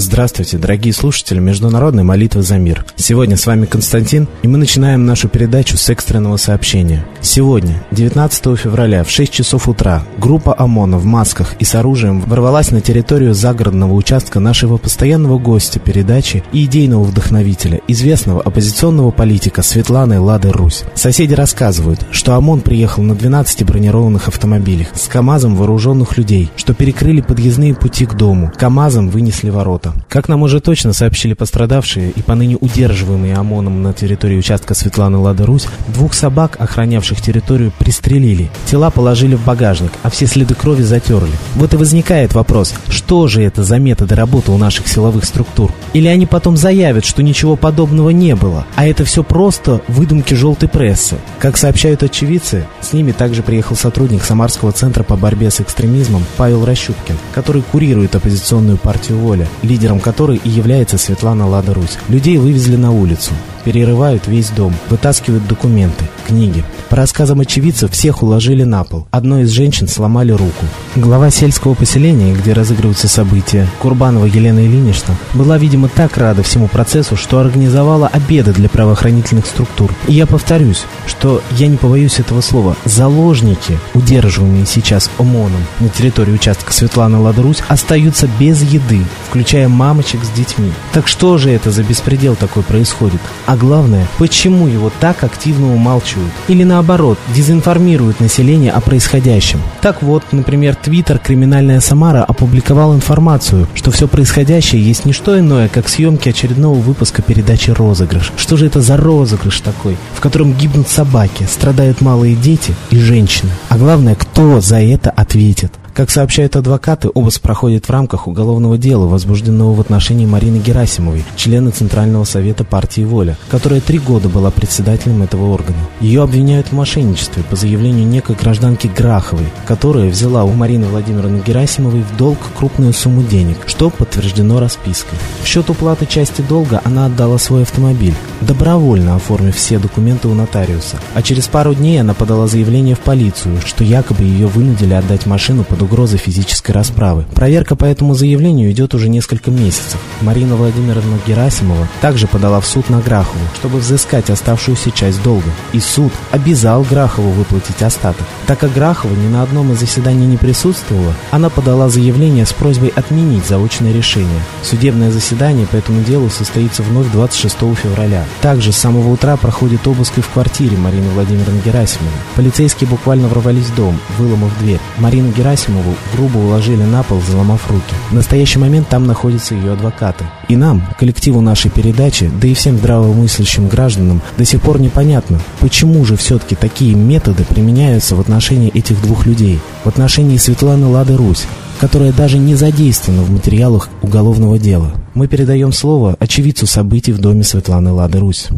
Здравствуйте, дорогие слушатели Международной молитвы за мир. Сегодня с вами Константин, и мы начинаем нашу передачу с экстренного сообщения. Сегодня, 19 февраля, в 6 часов утра, группа ОМОНа в масках и с оружием ворвалась на территорию загородного участка нашего постоянного гостя передачи и идейного вдохновителя, известного оппозиционного политика Светланы Лады Русь. Соседи рассказывают, что ОМОН приехал на 12 бронированных автомобилях с КАМАЗом вооруженных людей, что перекрыли подъездные пути к дому, КАМАЗом вынесли ворота фото. Как нам уже точно сообщили пострадавшие и поныне удерживаемые ОМОНом на территории участка Светланы Лада Русь, двух собак, охранявших территорию, пристрелили. Тела положили в багажник, а все следы крови затерли. Вот и возникает вопрос, что же это за методы работы у наших силовых структур? Или они потом заявят, что ничего подобного не было, а это все просто выдумки желтой прессы? Как сообщают очевидцы, с ними также приехал сотрудник Самарского центра по борьбе с экстремизмом Павел Рощупкин, который курирует оппозиционную партию «Воля», лидером которой и является Светлана Лада Русь. Людей вывезли на улицу перерывают весь дом, вытаскивают документы, книги. По рассказам очевидцев, всех уложили на пол. Одной из женщин сломали руку. Глава сельского поселения, где разыгрываются события, Курбанова Елена Ильинична, была, видимо, так рада всему процессу, что организовала обеды для правоохранительных структур. И я повторюсь, что я не побоюсь этого слова. Заложники, удерживаемые сейчас ОМОНом на территории участка Светланы Ладрусь, остаются без еды, включая мамочек с детьми. Так что же это за беспредел такой происходит? А главное, почему его так активно умалчивают? Или наоборот, дезинформируют население о происходящем? Так вот, например, Твиттер «Криминальная Самара» опубликовал информацию, что все происходящее есть не что иное, как съемки очередного выпуска передачи «Розыгрыш». Что же это за розыгрыш такой, в котором гибнут собаки, страдают малые дети и женщины? А главное, кто за это ответит? Как сообщают адвокаты, обыск проходит в рамках уголовного дела, возбужденного в отношении Марины Герасимовой, члена Центрального совета партии «Воля», которая три года была председателем этого органа. Ее обвиняют в мошенничестве по заявлению некой гражданки Граховой, которая взяла у Марины Владимировны Герасимовой в долг крупную сумму денег, что подтверждено распиской. В счет уплаты части долга она отдала свой автомобиль, добровольно оформив все документы у нотариуса. А через пару дней она подала заявление в полицию, что якобы ее вынудили отдать машину под угрозой физической расправы. Проверка по этому заявлению идет уже несколько месяцев. Марина Владимировна Герасимова также подала в суд на Грахову, чтобы взыскать оставшуюся часть долга. И суд обязал Грахову выплатить остаток. Так как Грахова ни на одном из заседаний не присутствовала, она подала заявление с просьбой отменить заочное решение. Судебное заседание по этому делу состоится вновь 26 февраля. Также с самого утра проходит обыск и в квартире Марины Владимировны Герасимовой. Полицейские буквально ворвались в дом, выломав дверь. Марину Герасимову грубо уложили на пол, взломав руки. В настоящий момент там находятся ее адвокаты. И нам, коллективу нашей передачи, да и всем здравомыслящим гражданам, до сих пор непонятно, почему же все-таки такие методы применяются в отношении этих двух людей, в отношении Светланы Лады Русь, которая даже не задействована в материалах уголовного дела. Мы передаем слово очевидцу событий в доме Светланы Лады Русь.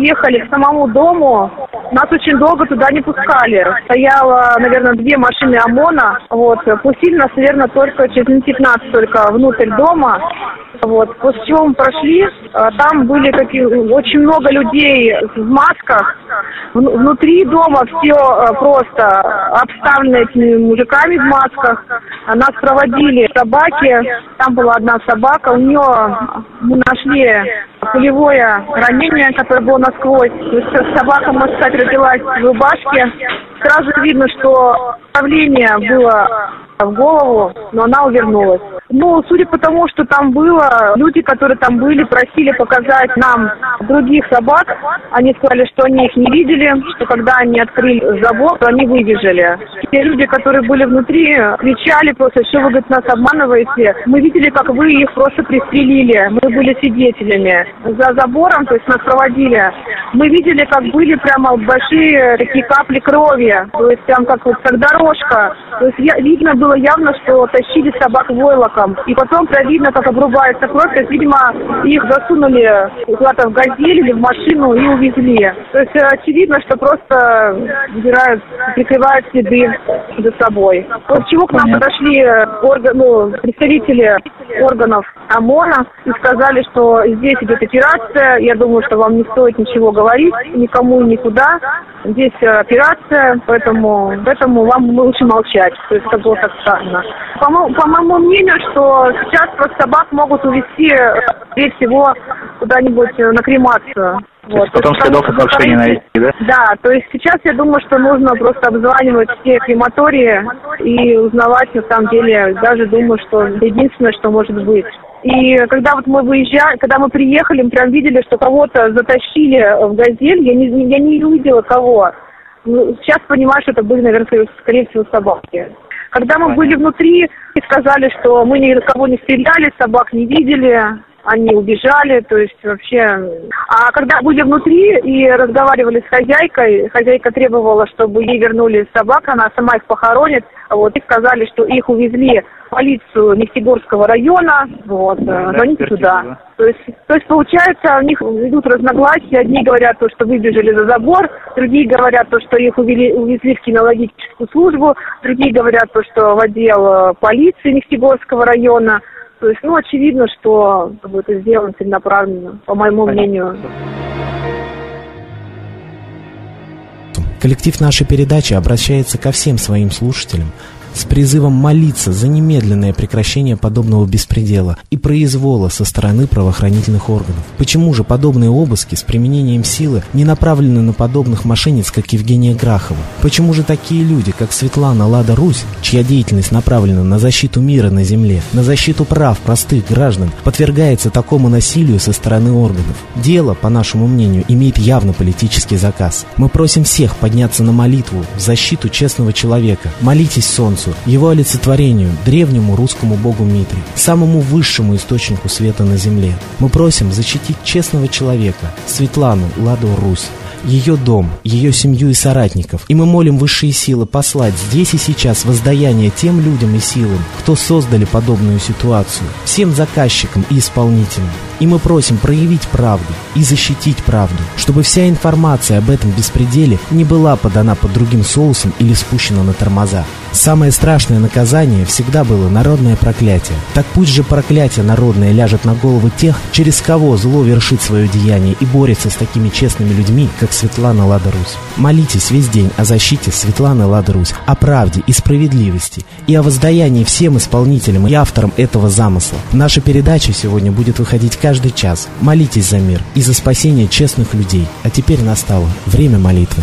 Ехали к самому дому, нас очень долго туда не пускали. Стояло, наверное, две машины ОМОНа. Вот. Пустили нас, наверное, только через минут 15 только внутрь дома. Вот. После чего мы прошли, а, там были какие, очень много людей в масках. Внутри дома все а, просто обставлены этими мужиками в масках. Нас проводили собаки. Там была одна собака. У нее мы нашли пулевое ранение, которое было насквозь. Собака, можно сказать, родилась в рубашке. Сразу видно, что давление было в голову, но она увернулась. Ну, судя по тому, что там было, люди, которые там были, просили показать нам других собак. Они сказали, что они их не видели, что когда они открыли забор, то они выбежали. Те люди, которые были внутри, кричали просто, что вы, говорит, нас обманываете. Мы видели, как вы их просто пристрелили. Мы были свидетелями. За забором, то есть нас проводили. Мы видели, как были прямо большие такие капли крови. То есть прям как вот как дорожка. То есть я, видно было явно, что тащили собак войлоком. И потом видно, как обрубается кровь. То есть, видимо, их засунули куда-то в газель или в машину и увезли. То есть очевидно, что просто убирают, прикрывают следы за собой. После чего к нам подошли орган, ну, представители органов ОМОНа и сказали, что здесь идет операция. Я думаю, что вам не стоит ничего говорить, никому и никуда. Здесь операция, поэтому, поэтому вам лучше молчать. То есть это было так странно. По, по моему мнению, что сейчас просто собак могут увезти, э, скорее всего, куда-нибудь э, на кремацию. Вот. Потом следов их вообще не найти, да? Да, то есть сейчас я думаю, что нужно просто обзванивать все крематории и узнавать на самом деле, даже думаю, что единственное, что может быть. И когда вот мы выезжали, когда мы приехали, мы прям видели, что кого-то затащили в газель, я не, я не увидела кого. Ну, сейчас понимаю, что это были, наверное, скорее всего, собаки. Когда мы были внутри, сказали, что мы никого не стреляли, собак не видели, они убежали, то есть вообще... А когда были внутри и разговаривали с хозяйкой, хозяйка требовала, чтобы ей вернули собак, она сама их похоронит, вот, и сказали, что их увезли в полицию Нефтегорского района, вот, да, звоните туда. То есть, то есть, получается, у них идут разногласия, одни говорят то, что выбежали за забор, другие говорят то, что их увели, увезли в кинологическую службу, другие говорят то, что в отдел э, полиции Нефтегорского района, то есть, ну, очевидно, что это сделано целенаправленно, по моему мнению. Коллектив нашей передачи обращается ко всем своим слушателям с призывом молиться за немедленное прекращение подобного беспредела и произвола со стороны правоохранительных органов. Почему же подобные обыски с применением силы не направлены на подобных мошенниц, как Евгения Грахова? Почему же такие люди, как Светлана Лада Русь, чья деятельность направлена на защиту мира на земле, на защиту прав простых граждан, подвергается такому насилию со стороны органов? Дело, по нашему мнению, имеет явно политический заказ. Мы просим всех подняться на молитву в защиту честного человека. Молитесь солнцу, Солнцу, его олицетворению, древнему русскому богу Митре, самому высшему источнику света на земле. Мы просим защитить честного человека, Светлану Ладу Русь, ее дом, ее семью и соратников. И мы молим высшие силы послать здесь и сейчас воздаяние тем людям и силам, кто создали подобную ситуацию, всем заказчикам и исполнителям. И мы просим проявить правду и защитить правду, чтобы вся информация об этом беспределе не была подана под другим соусом или спущена на тормоза. Самое страшное наказание всегда было народное проклятие. Так пусть же проклятие народное ляжет на головы тех, через кого зло вершит свое деяние и борется с такими честными людьми, как Светлана Ладарусь. Молитесь весь день о защите Светланы Ладарусь, о правде и справедливости и о воздаянии всем исполнителям и авторам этого замысла. Наша передача сегодня будет выходить каждый каждый час. Молитесь за мир и за спасение честных людей. А теперь настало время молитвы.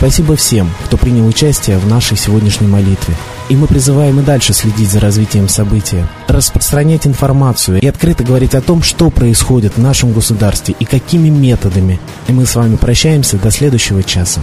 Спасибо всем, кто принял участие в нашей сегодняшней молитве. И мы призываем и дальше следить за развитием события, распространять информацию и открыто говорить о том, что происходит в нашем государстве и какими методами. И мы с вами прощаемся до следующего часа.